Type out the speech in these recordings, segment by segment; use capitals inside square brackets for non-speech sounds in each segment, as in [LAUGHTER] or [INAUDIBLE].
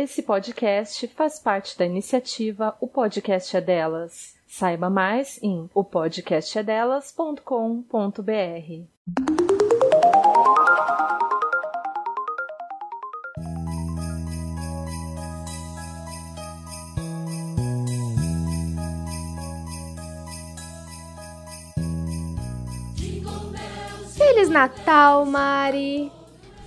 Esse podcast faz parte da iniciativa O Podcast é Delas. Saiba mais em opodcastedelas.com.br. Feliz Natal, Mari!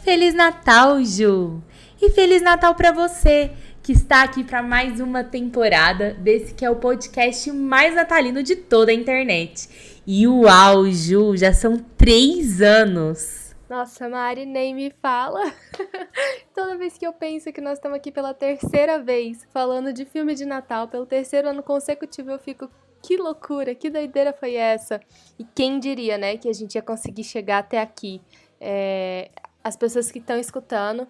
Feliz Natal, Ju! E Feliz Natal para você que está aqui para mais uma temporada desse que é o podcast mais natalino de toda a internet. E uau, Ju, já são três anos! Nossa, Mari, nem me fala. [LAUGHS] Toda vez que eu penso que nós estamos aqui pela terceira vez falando de filme de Natal, pelo terceiro ano consecutivo, eu fico que loucura, que doideira foi essa? E quem diria, né, que a gente ia conseguir chegar até aqui? É, as pessoas que estão escutando,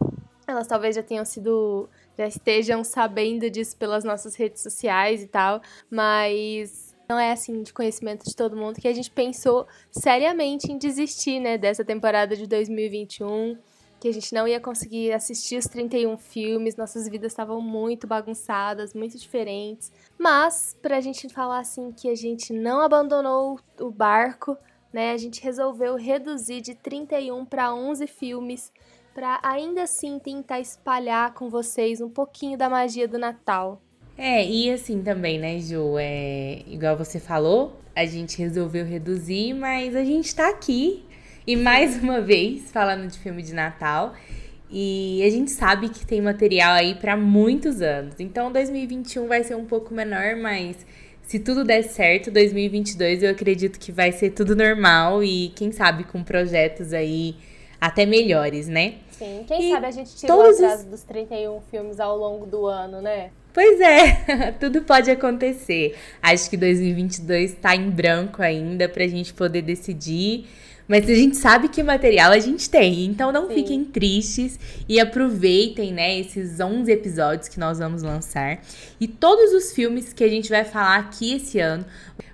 elas talvez já tenham sido, já estejam sabendo disso pelas nossas redes sociais e tal, mas não é assim de conhecimento de todo mundo que a gente pensou seriamente em desistir, né, dessa temporada de 2021 que a gente não ia conseguir assistir os 31 filmes, nossas vidas estavam muito bagunçadas, muito diferentes. Mas, pra gente falar assim que a gente não abandonou o barco, né, a gente resolveu reduzir de 31 para 11 filmes para ainda assim tentar espalhar com vocês um pouquinho da magia do Natal. É, e assim também, né, Ju? É, igual você falou, a gente resolveu reduzir, mas a gente tá aqui e mais uma vez, falando de filme de Natal. E a gente sabe que tem material aí para muitos anos. Então 2021 vai ser um pouco menor, mas se tudo der certo, 2022 eu acredito que vai ser tudo normal e quem sabe com projetos aí até melhores, né? Sim, quem e sabe a gente tira todos atrás os... dos 31 filmes ao longo do ano, né? Pois é, [LAUGHS] tudo pode acontecer. Acho que 2022 tá em branco ainda pra gente poder decidir. Mas a gente sabe que material a gente tem, então não Sim. fiquem tristes e aproveitem, né, esses 11 episódios que nós vamos lançar. E todos os filmes que a gente vai falar aqui esse ano,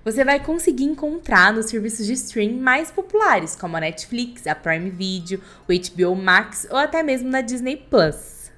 você vai conseguir encontrar nos serviços de stream mais populares, como a Netflix, a Prime Video, o HBO Max ou até mesmo na Disney Plus.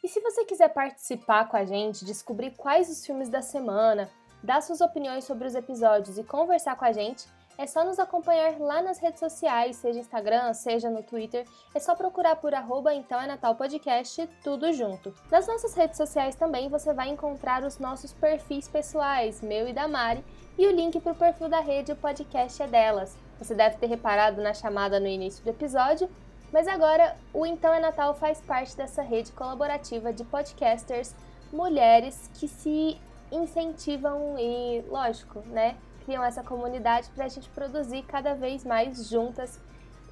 E se você quiser participar com a gente, descobrir quais os filmes da semana, dar suas opiniões sobre os episódios e conversar com a gente, é só nos acompanhar lá nas redes sociais, seja Instagram, seja no Twitter. É só procurar por arroba então é Natal Podcast, tudo junto. Nas nossas redes sociais também você vai encontrar os nossos perfis pessoais, meu e da Mari, e o link para o perfil da rede O Podcast é Delas. Você deve ter reparado na chamada no início do episódio, mas agora o Então é Natal faz parte dessa rede colaborativa de podcasters mulheres que se incentivam e, lógico, né, criam essa comunidade para a gente produzir cada vez mais juntas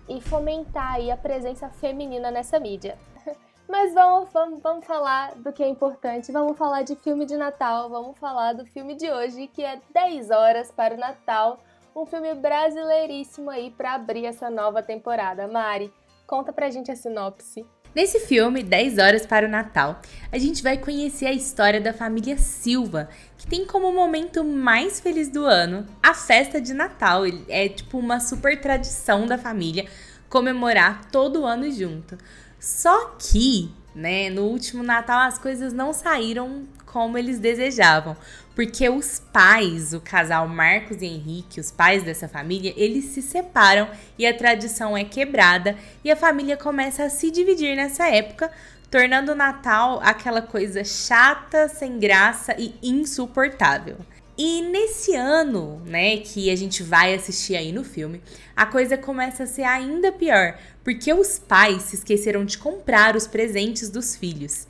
e fomentar aí a presença feminina nessa mídia. [LAUGHS] Mas vamos, vamos, vamos falar do que é importante, vamos falar de filme de Natal, vamos falar do filme de hoje, que é 10 horas para o Natal, um filme brasileiríssimo aí para abrir essa nova temporada. Mari, conta pra gente a sinopse. Nesse filme, 10 Horas para o Natal, a gente vai conhecer a história da família Silva, que tem como momento mais feliz do ano a festa de Natal. É tipo uma super tradição da família comemorar todo ano junto. Só que, né, no último Natal as coisas não saíram como eles desejavam, porque os pais, o casal Marcos e Henrique, os pais dessa família, eles se separam e a tradição é quebrada e a família começa a se dividir nessa época, tornando o Natal aquela coisa chata, sem graça e insuportável. E nesse ano, né, que a gente vai assistir aí no filme, a coisa começa a ser ainda pior, porque os pais se esqueceram de comprar os presentes dos filhos.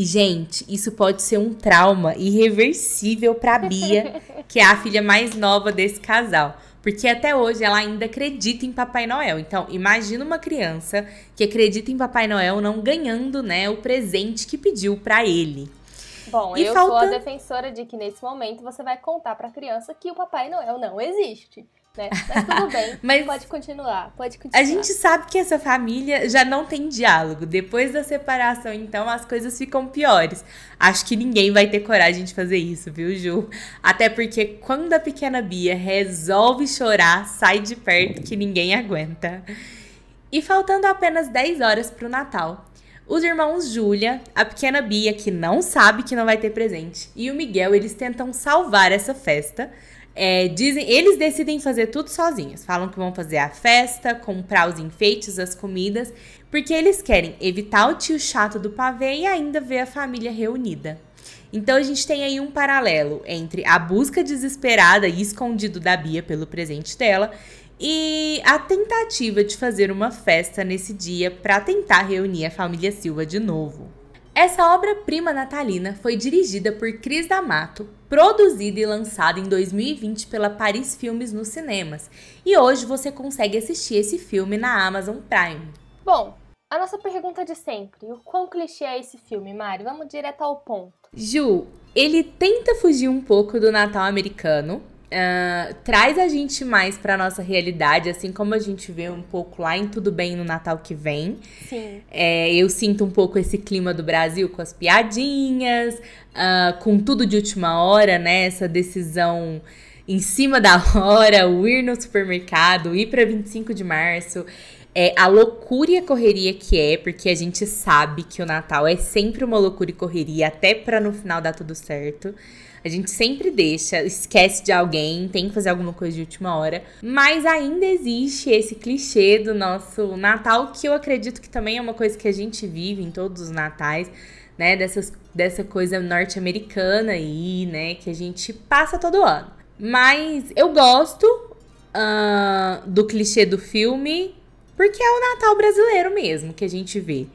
E, gente, isso pode ser um trauma irreversível para Bia, que é a filha mais nova desse casal. Porque até hoje ela ainda acredita em Papai Noel. Então, imagina uma criança que acredita em Papai Noel não ganhando, né, o presente que pediu para ele. Bom, e eu falta... sou a defensora de que nesse momento você vai contar para a criança que o Papai Noel não existe né? Mas tudo [LAUGHS] bem, Mas pode continuar, pode continuar. A gente sabe que essa família já não tem diálogo. Depois da separação, então, as coisas ficam piores. Acho que ninguém vai ter coragem de fazer isso, viu, Ju? Até porque quando a pequena Bia resolve chorar, sai de perto que ninguém aguenta. E faltando apenas 10 horas para o Natal, os irmãos Júlia, a pequena Bia, que não sabe que não vai ter presente, e o Miguel, eles tentam salvar essa festa. É, dizem, eles decidem fazer tudo sozinhos. Falam que vão fazer a festa, comprar os enfeites, as comidas, porque eles querem evitar o tio chato do pavê e ainda ver a família reunida. Então a gente tem aí um paralelo entre a busca desesperada e escondido da Bia pelo presente dela e a tentativa de fazer uma festa nesse dia para tentar reunir a família Silva de novo. Essa obra-prima natalina foi dirigida por Cris D'Amato, produzida e lançada em 2020 pela Paris Filmes nos cinemas. E hoje você consegue assistir esse filme na Amazon Prime. Bom, a nossa pergunta de sempre: o quão clichê é esse filme, Mari? Vamos direto ao ponto. Ju, ele tenta fugir um pouco do Natal americano. Uh, traz a gente mais pra nossa realidade, assim como a gente vê um pouco lá em Tudo Bem no Natal que vem. Sim. É, eu sinto um pouco esse clima do Brasil com as piadinhas, uh, com tudo de última hora, né? Essa decisão em cima da hora, o ir no supermercado, ir para 25 de março é, a loucura e a correria que é, porque a gente sabe que o Natal é sempre uma loucura e correria, até para no final dar tudo certo. A gente sempre deixa, esquece de alguém, tem que fazer alguma coisa de última hora. Mas ainda existe esse clichê do nosso Natal, que eu acredito que também é uma coisa que a gente vive em todos os natais, né? Dessas, dessa coisa norte-americana aí, né? Que a gente passa todo ano. Mas eu gosto uh, do clichê do filme, porque é o Natal brasileiro mesmo que a gente vê.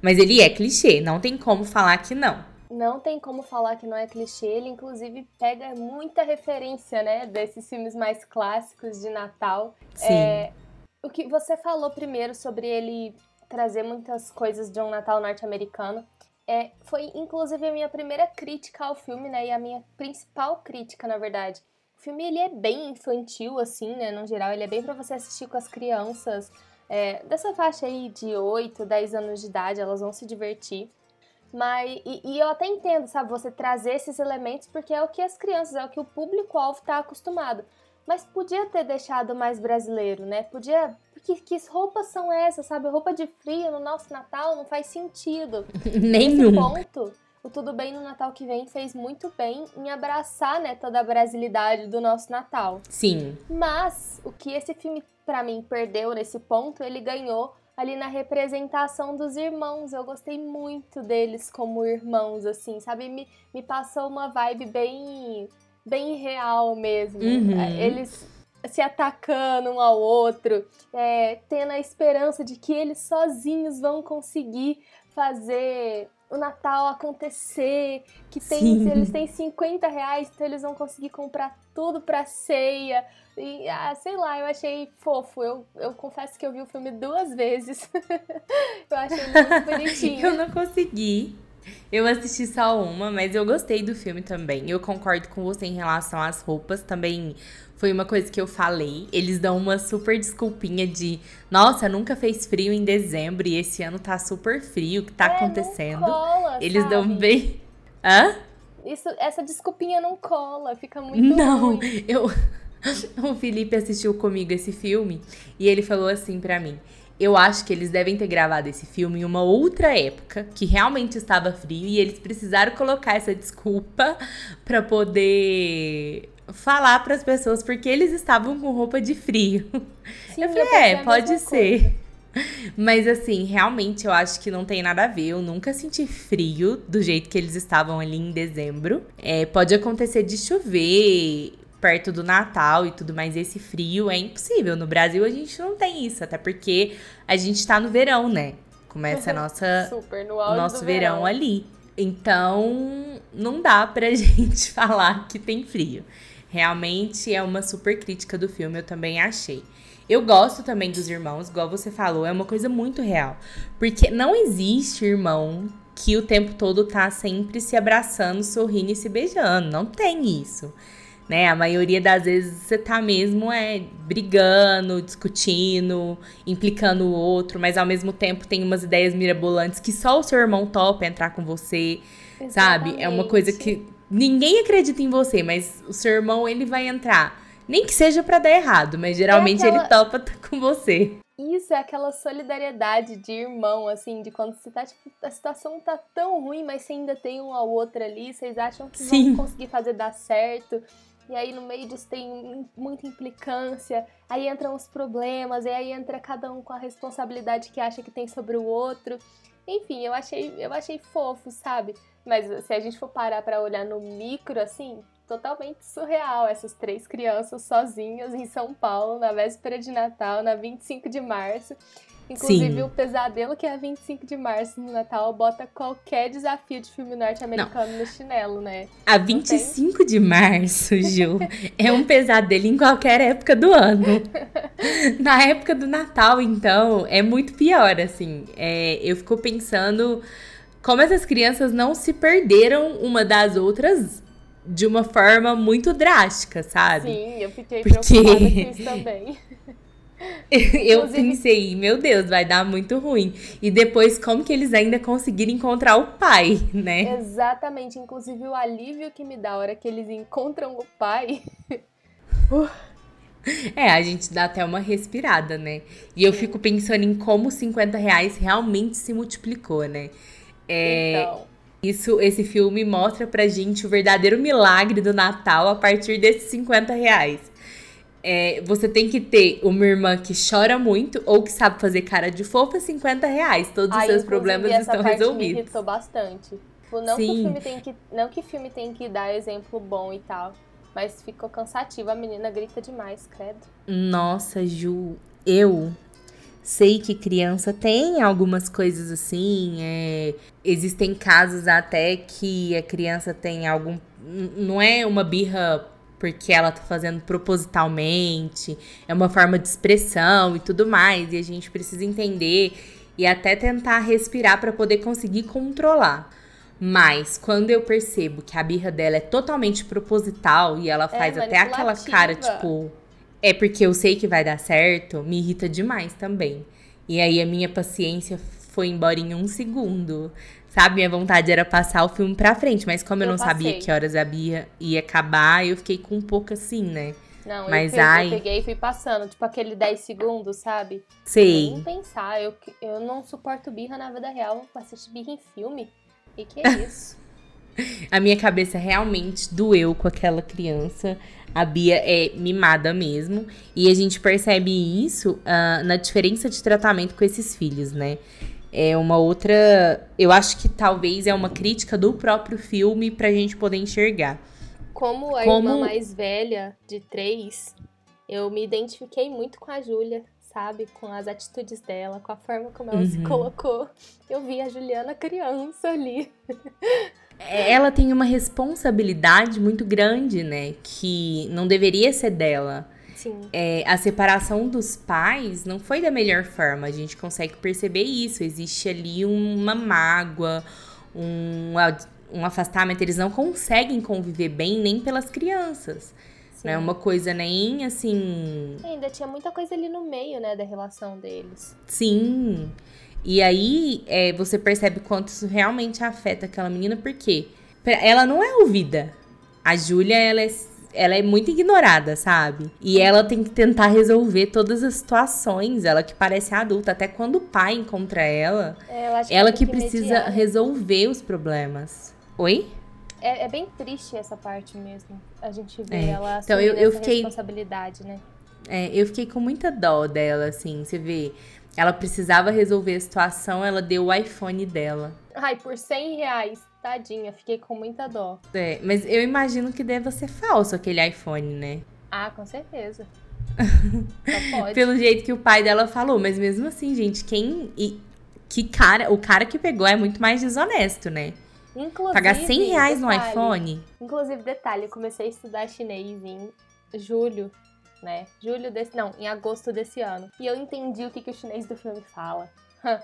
Mas ele é clichê, não tem como falar que não. Não tem como falar que não é clichê, ele inclusive pega muita referência, né, desses filmes mais clássicos de Natal. Sim. É, o que você falou primeiro sobre ele trazer muitas coisas de um Natal norte-americano, é, foi inclusive a minha primeira crítica ao filme, né, e a minha principal crítica, na verdade. O filme ele é bem infantil, assim, né, no geral, ele é bem para você assistir com as crianças, é, dessa faixa aí de 8, 10 anos de idade, elas vão se divertir. Mas, e, e, eu até entendo, sabe, você trazer esses elementos, porque é o que as crianças, é o que o público-alvo está acostumado. Mas podia ter deixado mais brasileiro, né? Podia. Porque que roupas são essas, sabe? Roupa de frio no nosso Natal não faz sentido. [LAUGHS] Nenhum. Nesse ponto, o Tudo Bem no Natal que vem fez muito bem em abraçar, né, toda a brasilidade do nosso Natal. Sim. Mas o que esse filme para mim perdeu nesse ponto, ele ganhou ali na representação dos irmãos. Eu gostei muito deles como irmãos, assim, sabe? Me, me passou uma vibe bem, bem real mesmo. Uhum. Eles se atacando um ao outro, é, tendo a esperança de que eles sozinhos vão conseguir fazer o Natal acontecer, que tem, eles têm 50 reais, então eles vão conseguir comprar tudo pra ceia. E, ah, sei lá, eu achei fofo. Eu, eu confesso que eu vi o filme duas vezes. [LAUGHS] eu achei muito [LAUGHS] bonitinho. eu não consegui. Eu assisti só uma, mas eu gostei do filme também. Eu concordo com você em relação às roupas. Também foi uma coisa que eu falei. Eles dão uma super desculpinha de nossa, nunca fez frio em dezembro e esse ano tá super frio. O que tá é, acontecendo? Cola, Eles sabe? dão bem. Hã? Isso, essa desculpinha não cola, fica muito Não, ruim. eu. [LAUGHS] O Felipe assistiu comigo esse filme e ele falou assim para mim: Eu acho que eles devem ter gravado esse filme em uma outra época que realmente estava frio e eles precisaram colocar essa desculpa para poder falar para as pessoas porque eles estavam com roupa de frio. Sim, eu falei: pensei É, pode ser. Mas assim, realmente eu acho que não tem nada a ver. Eu nunca senti frio do jeito que eles estavam ali em dezembro. É, pode acontecer de chover perto do Natal e tudo mais. Esse frio é impossível. No Brasil a gente não tem isso, até porque a gente tá no verão, né? Começa a nossa, Super, no o nosso do verão ali. Então, não dá pra [LAUGHS] gente falar que tem frio. Realmente é uma super crítica do filme, eu também achei. Eu gosto também dos irmãos, igual você falou, é uma coisa muito real. Porque não existe irmão que o tempo todo tá sempre se abraçando, sorrindo e se beijando. Não tem isso. Né? A maioria das vezes você tá mesmo é brigando, discutindo, implicando o outro, mas ao mesmo tempo tem umas ideias mirabolantes que só o seu irmão topa entrar com você, sabe? É uma coisa que ninguém acredita em você, mas o seu irmão ele vai entrar. Nem que seja pra dar errado, mas geralmente aquela- ele topa tá com você. Isso é aquela solidariedade de irmão, assim, de quando você tá, tipo, a situação tá tão ruim, mas você ainda tem um ao outro ali, vocês acham que Sim. vão conseguir fazer dar certo. E aí no meio disso tem muita implicância, aí entram os problemas, e aí entra cada um com a responsabilidade que acha que tem sobre o outro. Enfim, eu achei, eu achei fofo, sabe? Mas se a gente for parar para olhar no micro, assim, totalmente surreal essas três crianças sozinhas em São Paulo na véspera de Natal, na 25 de março. Inclusive, Sim. o pesadelo que é a 25 de março no Natal bota qualquer desafio de filme norte-americano no chinelo, né? A 25 de março, Ju, é um pesadelo em qualquer época do ano. [LAUGHS] Na época do Natal, então, é muito pior, assim. É, eu fico pensando como essas crianças não se perderam uma das outras de uma forma muito drástica, sabe? Sim, eu fiquei Porque... preocupada com isso também. [LAUGHS] eu pensei, meu Deus, vai dar muito ruim. E depois, como que eles ainda conseguiram encontrar o pai, né? Exatamente. Inclusive, o alívio que me dá a hora que eles encontram o pai. [LAUGHS] Uh. É, a gente dá até uma respirada, né? E eu fico pensando em como 50 reais realmente se multiplicou, né? É, então. Isso, esse filme mostra pra gente o verdadeiro milagre do Natal a partir desses 50 reais. É, você tem que ter uma irmã que chora muito ou que sabe fazer cara de fofa 50 reais. Todos os seus problemas estão resolvidos. Me irritou bastante. Tipo, não, Sim. que o filme tem que, não que filme tem que dar exemplo bom e tal. Mas ficou cansativo. A menina grita demais, credo. Nossa, Ju, eu sei que criança tem algumas coisas assim. É, existem casos até que a criança tem algum. Não é uma birra porque ela tá fazendo propositalmente, é uma forma de expressão e tudo mais, e a gente precisa entender e até tentar respirar para poder conseguir controlar. Mas quando eu percebo que a birra dela é totalmente proposital e ela é faz é, até aquela cara tipo, é porque eu sei que vai dar certo, me irrita demais também. E aí a minha paciência foi embora em um segundo. Sabe, minha vontade era passar o filme pra frente, mas como eu, eu não passei. sabia que horas a Bia ia acabar, eu fiquei com um pouco assim, né? Não, mas, eu, ai... eu peguei e fui passando, tipo aquele 10 segundos, sabe? Sei. Nem pensar, eu, eu não suporto birra na vida real, vou assistir birra em filme. E que é [LAUGHS] isso? a minha cabeça realmente doeu com aquela criança. A Bia é mimada mesmo. E a gente percebe isso uh, na diferença de tratamento com esses filhos, né? É uma outra. Eu acho que talvez é uma crítica do próprio filme pra gente poder enxergar. Como a Como... irmã mais velha de três, eu me identifiquei muito com a Júlia, sabe? Com as atitudes dela, com a forma como ela uhum. se colocou. Eu vi a Juliana criança ali. [LAUGHS] É, ela tem uma responsabilidade muito grande, né? Que não deveria ser dela. Sim. É, a separação dos pais não foi da melhor forma. A gente consegue perceber isso. Existe ali uma mágoa, um, um afastamento. Eles não conseguem conviver bem nem pelas crianças. Não é uma coisa nem assim. ainda tinha muita coisa ali no meio, né, da relação deles. Sim. E aí é, você percebe quanto isso realmente afeta aquela menina, porque ela não é ouvida. A Júlia, ela é, ela é muito ignorada, sabe? E ela tem que tentar resolver todas as situações. Ela que parece adulta, até quando o pai encontra ela, é, ela que, ela que precisa mediar. resolver os problemas. Oi? É, é, bem triste essa parte mesmo. A gente vê é. ela então, eu, eu fiquei, responsabilidade, né? É, eu fiquei com muita dó dela, assim. Você vê, ela precisava resolver a situação, ela deu o iPhone dela. Ai, por 100 reais. Tadinha, fiquei com muita dó. É, mas eu imagino que deva ser falso aquele iPhone, né? Ah, com certeza. [LAUGHS] Pelo jeito que o pai dela falou, mas mesmo assim, gente, quem. E, que cara. O cara que pegou é muito mais desonesto, né? Inclusive, Pagar 100 reais detalhe, no iPhone. Inclusive, detalhe, eu comecei a estudar chinês em julho né? Julho desse. Não, em agosto desse ano. E eu entendi o que, que o chinês do filme fala. [LAUGHS]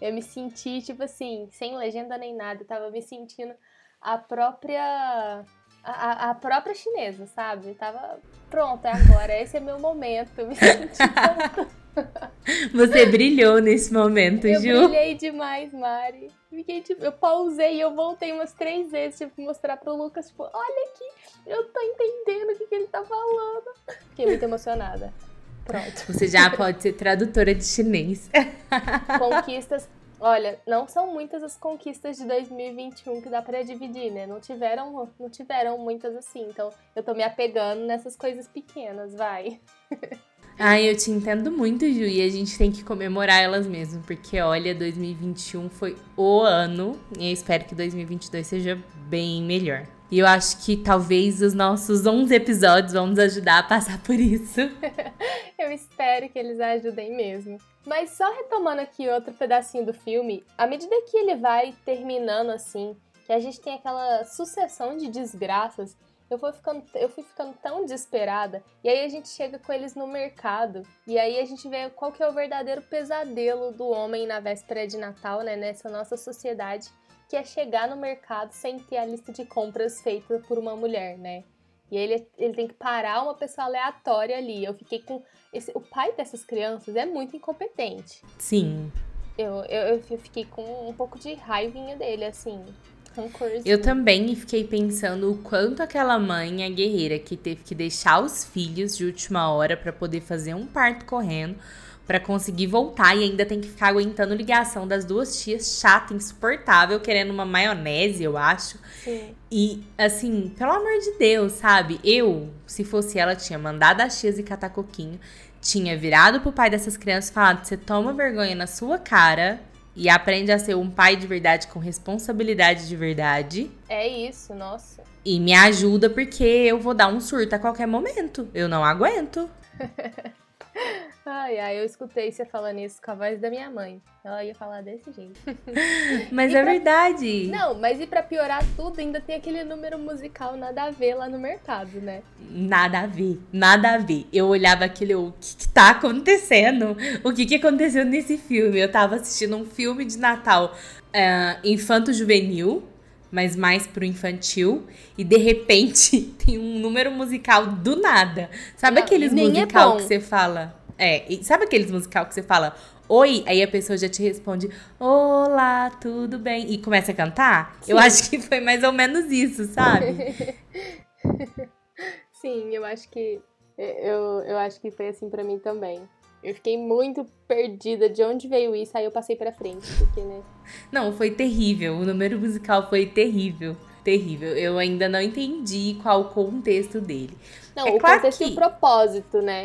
eu me senti, tipo assim, sem legenda nem nada. Eu tava me sentindo a própria. A, a própria chinesa, sabe? Eu tava. Pronto, é agora. Esse é meu momento. Eu [LAUGHS] me senti [LAUGHS] Você brilhou nesse momento, eu Ju. Eu brilhei demais, Mari. Fiquei, tipo, eu pausei e eu voltei umas três vezes, tipo, mostrar pro Lucas, tipo, olha aqui, eu tô entendendo o que, que ele tá falando. Fiquei muito emocionada. Pronto. Você já [LAUGHS] pode ser tradutora de chinês. Conquistas. Olha, não são muitas as conquistas de 2021 que dá para dividir, né? Não tiveram, não tiveram muitas assim. Então, eu tô me apegando nessas coisas pequenas, vai. [LAUGHS] Ai, eu te entendo muito, Ju, e a gente tem que comemorar elas mesmo, porque olha, 2021 foi o ano, e eu espero que 2022 seja bem melhor. E eu acho que talvez os nossos 11 episódios vão nos ajudar a passar por isso. [LAUGHS] eu espero que eles ajudem mesmo. Mas só retomando aqui outro pedacinho do filme, à medida que ele vai terminando assim, que a gente tem aquela sucessão de desgraças, eu fui ficando, eu fui ficando tão desesperada. E aí a gente chega com eles no mercado. E aí a gente vê qual que é o verdadeiro pesadelo do homem na véspera de Natal, né? Nessa nossa sociedade que é chegar no mercado sem ter a lista de compras feita por uma mulher, né? E ele, ele tem que parar uma pessoa aleatória ali. Eu fiquei com. Esse, o pai dessas crianças é muito incompetente. Sim. Eu, eu, eu fiquei com um pouco de raivinha dele, assim. Rancorzinho. Eu também fiquei pensando o quanto aquela mãe é guerreira que teve que deixar os filhos de última hora para poder fazer um parto correndo para conseguir voltar e ainda tem que ficar aguentando ligação das duas tias chata, insuportável, querendo uma maionese, eu acho. Sim. E assim, pelo amor de Deus, sabe? Eu, se fosse ela, tinha mandado as tias e catar coquinho, tinha virado pro pai dessas crianças e falado: "Você toma vergonha na sua cara e aprende a ser um pai de verdade com responsabilidade de verdade". É isso, nossa. E me ajuda porque eu vou dar um surto a qualquer momento. Eu não aguento. [LAUGHS] Ai, ai, eu escutei você falando isso com a voz da minha mãe. Ela ia falar desse jeito. [LAUGHS] Mas e é pra... verdade. Não, mas e pra piorar tudo, ainda tem aquele número musical nada a ver lá no mercado, né? Nada a ver, nada a ver. Eu olhava aquele, o que, que tá acontecendo? O que, que aconteceu nesse filme? Eu tava assistindo um filme de Natal uh, infanto-juvenil, mas mais pro infantil. E de repente [LAUGHS] tem um número musical do nada. Sabe Não, aqueles é musical é que você fala? É, sabe aqueles musical que você fala oi, aí a pessoa já te responde olá, tudo bem? E começa a cantar? Sim. Eu acho que foi mais ou menos isso, sabe? [LAUGHS] Sim, eu acho que eu, eu acho que foi assim para mim também. Eu fiquei muito perdida de onde veio isso, aí eu passei pra frente, porque, né? Não, foi terrível. O número musical foi terrível. Terrível. Eu ainda não entendi qual o contexto dele. Não, é o claro contexto que... e o propósito, né?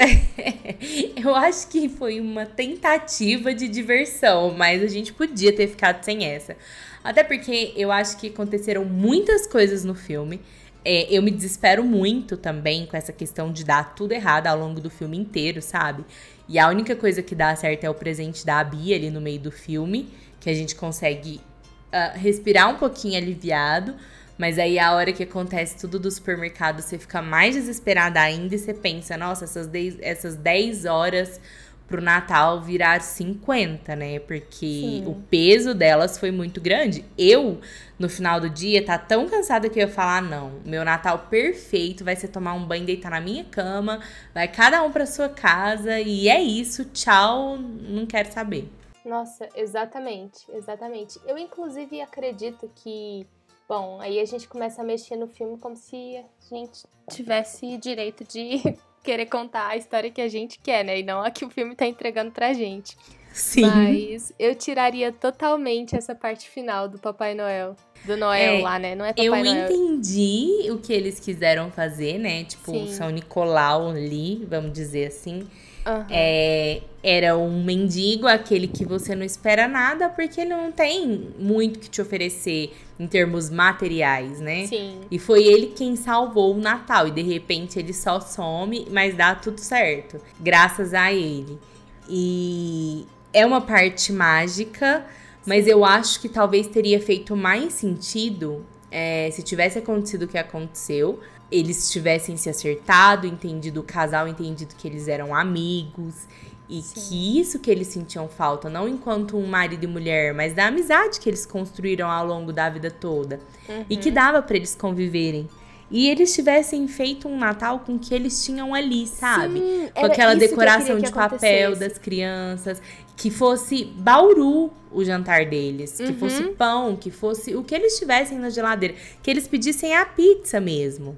[LAUGHS] eu acho que foi uma tentativa de diversão, mas a gente podia ter ficado sem essa. Até porque eu acho que aconteceram muitas coisas no filme. É, eu me desespero muito também com essa questão de dar tudo errado ao longo do filme inteiro, sabe? E a única coisa que dá certo é o presente da Abby ali no meio do filme, que a gente consegue uh, respirar um pouquinho aliviado. Mas aí a hora que acontece tudo do supermercado, você fica mais desesperada ainda e você pensa, nossa, essas 10, essas 10 horas pro Natal virar 50, né? Porque Sim. o peso delas foi muito grande. Eu, no final do dia, tá tão cansada que eu ia falar: não, meu Natal perfeito vai ser tomar um banho, deitar na minha cama, vai cada um pra sua casa e é isso, tchau, não quero saber. Nossa, exatamente, exatamente. Eu, inclusive, acredito que Bom, aí a gente começa a mexer no filme como se a gente tivesse direito de [LAUGHS] querer contar a história que a gente quer, né? E não a que o filme tá entregando pra gente. Sim. Mas eu tiraria totalmente essa parte final do Papai Noel. Do Noel é, lá, né? Não é Papai eu Noel. Eu entendi o que eles quiseram fazer, né? Tipo, Sim. São Nicolau ali, vamos dizer assim. Uhum. É, era um mendigo, aquele que você não espera nada, porque ele não tem muito que te oferecer em termos materiais, né? Sim. E foi ele quem salvou o Natal. E de repente ele só some, mas dá tudo certo. Graças a ele. E é uma parte mágica, mas eu acho que talvez teria feito mais sentido é, se tivesse acontecido o que aconteceu eles tivessem se acertado, entendido o casal, entendido que eles eram amigos e Sim. que isso que eles sentiam falta, não enquanto um marido e mulher, mas da amizade que eles construíram ao longo da vida toda uhum. e que uhum. dava para eles conviverem. E eles tivessem feito um Natal com o que eles tinham ali, sabe? Sim, com aquela decoração de papel das crianças, que fosse bauru o jantar deles, uhum. que fosse pão, que fosse o que eles tivessem na geladeira, que eles pedissem a pizza mesmo.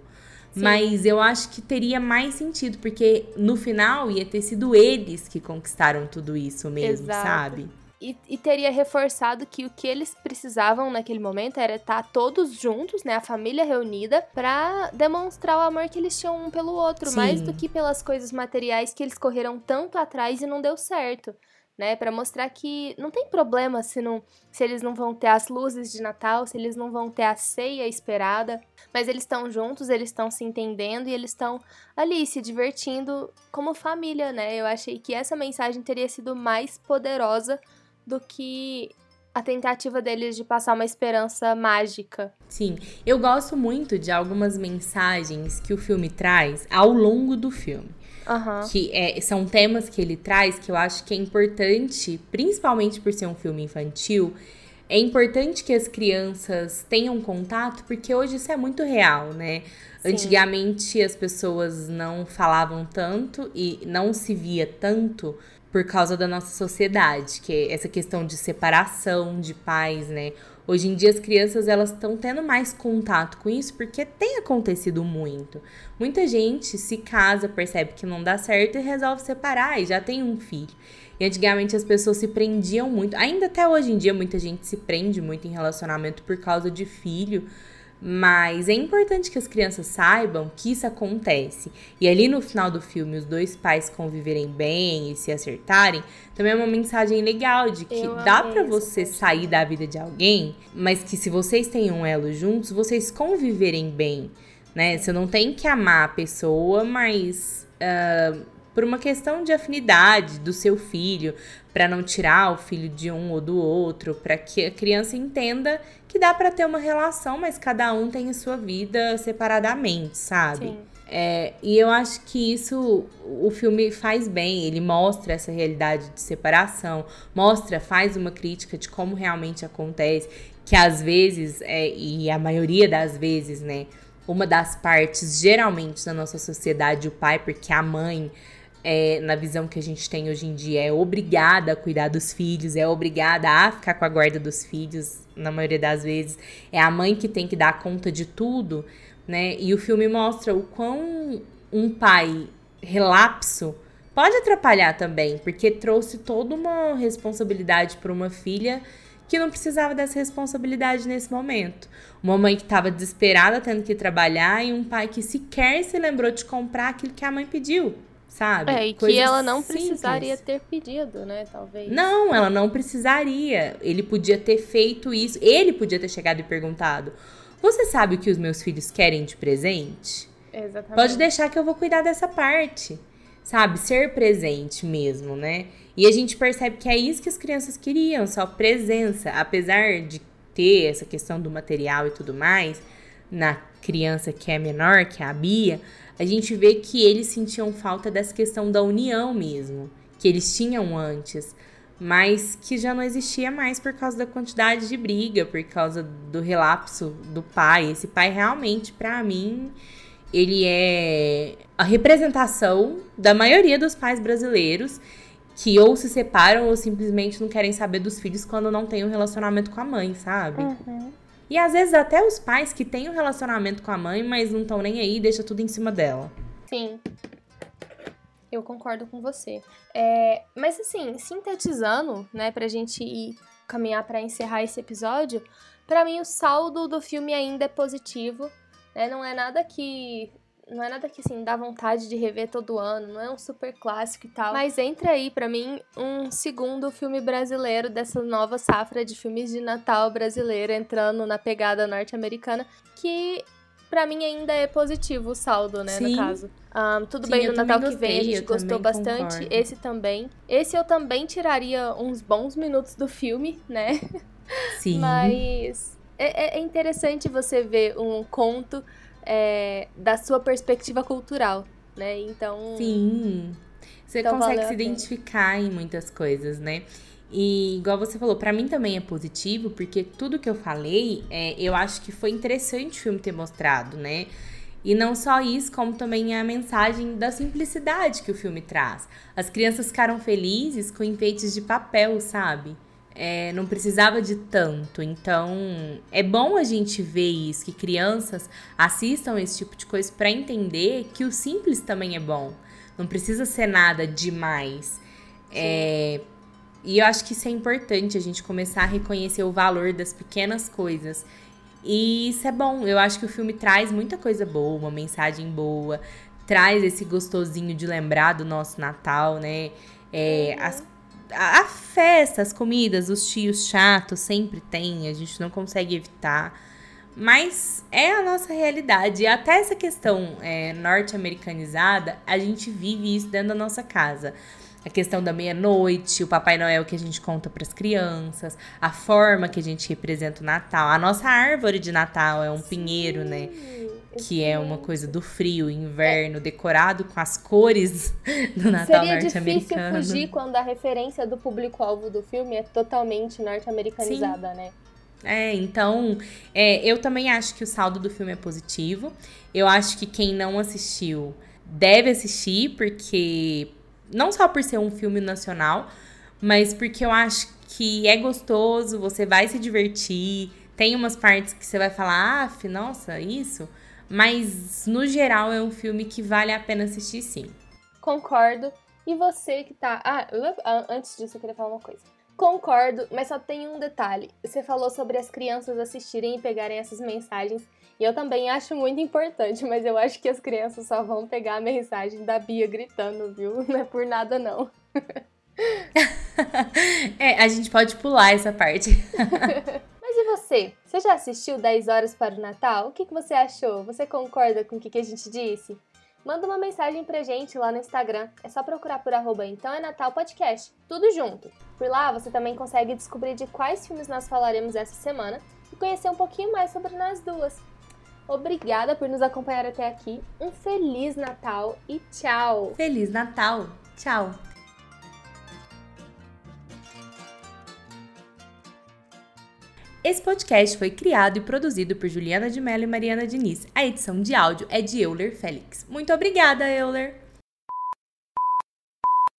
Sim. Mas eu acho que teria mais sentido, porque no final ia ter sido eles que conquistaram tudo isso mesmo, Exato. sabe? E, e, teria reforçado que o que eles precisavam naquele momento era estar todos juntos, né, a família reunida, para demonstrar o amor que eles tinham um pelo outro, Sim. mais do que pelas coisas materiais que eles correram tanto atrás e não deu certo né, para mostrar que não tem problema se não se eles não vão ter as luzes de Natal, se eles não vão ter a ceia esperada, mas eles estão juntos, eles estão se entendendo e eles estão ali se divertindo como família, né? Eu achei que essa mensagem teria sido mais poderosa do que a tentativa deles de passar uma esperança mágica. Sim, eu gosto muito de algumas mensagens que o filme traz ao longo do filme. Uhum. Que é, são temas que ele traz que eu acho que é importante, principalmente por ser um filme infantil, é importante que as crianças tenham contato, porque hoje isso é muito real, né? Sim. Antigamente as pessoas não falavam tanto e não se via tanto por causa da nossa sociedade, que é essa questão de separação de pais, né? Hoje em dia as crianças elas estão tendo mais contato com isso porque tem acontecido muito. Muita gente se casa, percebe que não dá certo e resolve separar e já tem um filho. E antigamente as pessoas se prendiam muito, ainda até hoje em dia muita gente se prende muito em relacionamento por causa de filho, mas é importante que as crianças saibam que isso acontece. E ali no final do filme, os dois pais conviverem bem e se acertarem, também é uma mensagem legal de que Eu dá para você sair da vida de alguém, mas que se vocês têm um elo juntos, vocês conviverem bem, né? Você não tem que amar a pessoa, mas uh, por uma questão de afinidade do seu filho, para não tirar o filho de um ou do outro, para que a criança entenda que dá para ter uma relação, mas cada um tem a sua vida separadamente, sabe? Sim. É, e eu acho que isso o filme faz bem, ele mostra essa realidade de separação, mostra, faz uma crítica de como realmente acontece, que às vezes, é, e a maioria das vezes, né, uma das partes, geralmente na nossa sociedade, o pai, porque a mãe é, na visão que a gente tem hoje em dia, é obrigada a cuidar dos filhos, é obrigada a ficar com a guarda dos filhos, na maioria das vezes. É a mãe que tem que dar conta de tudo, né? E o filme mostra o quão um pai relapso pode atrapalhar também, porque trouxe toda uma responsabilidade para uma filha que não precisava dessa responsabilidade nesse momento. Uma mãe que estava desesperada tendo que trabalhar e um pai que sequer se lembrou de comprar aquilo que a mãe pediu sabe? É, e Coisas que ela não simples. precisaria ter pedido, né, talvez. Não, ela não precisaria. Ele podia ter feito isso, ele podia ter chegado e perguntado: "Você sabe o que os meus filhos querem de presente?" Exatamente. Pode deixar que eu vou cuidar dessa parte. Sabe, ser presente mesmo, né? E a gente percebe que é isso que as crianças queriam, só presença, apesar de ter essa questão do material e tudo mais, na criança que é menor, que é a Bia, a gente vê que eles sentiam falta dessa questão da união mesmo, que eles tinham antes, mas que já não existia mais por causa da quantidade de briga, por causa do relapso do pai. Esse pai realmente, para mim, ele é a representação da maioria dos pais brasileiros que ou se separam ou simplesmente não querem saber dos filhos quando não tem um relacionamento com a mãe, sabe? Uhum. E às vezes até os pais que têm um relacionamento com a mãe, mas não estão nem aí, deixa tudo em cima dela. Sim. Eu concordo com você. É, mas assim, sintetizando, né, pra gente ir caminhar para encerrar esse episódio, para mim o saldo do filme ainda é positivo. Né? Não é nada que não é nada que assim dá vontade de rever todo ano, não é um super clássico e tal. Mas entra aí para mim um segundo filme brasileiro dessa nova safra de filmes de Natal brasileiro entrando na pegada norte-americana, que para mim ainda é positivo o saldo, né, Sim. no caso. Um, tudo Sim, bem, no Natal gostei, que vem a gente gostou bastante. Concordo. Esse também. Esse eu também tiraria uns bons minutos do filme, né? Sim. Mas é, é interessante você ver um conto é, da sua perspectiva cultural, né? Então. Sim. Você então consegue se identificar em muitas coisas, né? E igual você falou, para mim também é positivo, porque tudo que eu falei, é, eu acho que foi interessante o filme ter mostrado, né? E não só isso, como também a mensagem da simplicidade que o filme traz. As crianças ficaram felizes com enfeites de papel, sabe? É, não precisava de tanto. Então, é bom a gente ver isso, que crianças assistam esse tipo de coisa para entender que o simples também é bom. Não precisa ser nada demais. É, e eu acho que isso é importante, a gente começar a reconhecer o valor das pequenas coisas. E isso é bom. Eu acho que o filme traz muita coisa boa, uma mensagem boa, traz esse gostosinho de lembrar do nosso Natal, né? É, as, a, a, festa, as comidas, os tios chatos sempre tem, a gente não consegue evitar. Mas é a nossa realidade. E até essa questão é, norte-americanizada, a gente vive isso dentro da nossa casa a questão da meia-noite, o Papai Noel que a gente conta para as crianças, a forma que a gente representa o Natal. A nossa árvore de Natal é um Sim, pinheiro, né? Que é uma coisa do frio, inverno, decorado com as cores do Natal norte-americano. Seria difícil fugir quando a referência do público-alvo do filme é totalmente norte-americanizada, né? É, então, é, eu também acho que o saldo do filme é positivo. Eu acho que quem não assistiu deve assistir, porque não só por ser um filme nacional, mas porque eu acho que é gostoso, você vai se divertir. Tem umas partes que você vai falar, ah, nossa, isso. Mas no geral é um filme que vale a pena assistir sim. Concordo. E você que tá. Ah, ah, antes disso eu queria falar uma coisa. Concordo, mas só tem um detalhe. Você falou sobre as crianças assistirem e pegarem essas mensagens e eu também acho muito importante, mas eu acho que as crianças só vão pegar a mensagem da Bia gritando, viu? [LAUGHS] Não é por nada, não. [LAUGHS] é, a gente pode pular essa parte. [LAUGHS] você? Você já assistiu 10 horas para o Natal? O que, que você achou? Você concorda com o que, que a gente disse? Manda uma mensagem pra gente lá no Instagram. É só procurar por arroba então é Natal Podcast. Tudo junto. Por lá você também consegue descobrir de quais filmes nós falaremos essa semana e conhecer um pouquinho mais sobre nós duas. Obrigada por nos acompanhar até aqui. Um feliz Natal e tchau! Feliz Natal! Tchau! Esse podcast foi criado e produzido por Juliana de Mello e Mariana Diniz. A edição de áudio é de Euler Félix. Muito obrigada, Euler!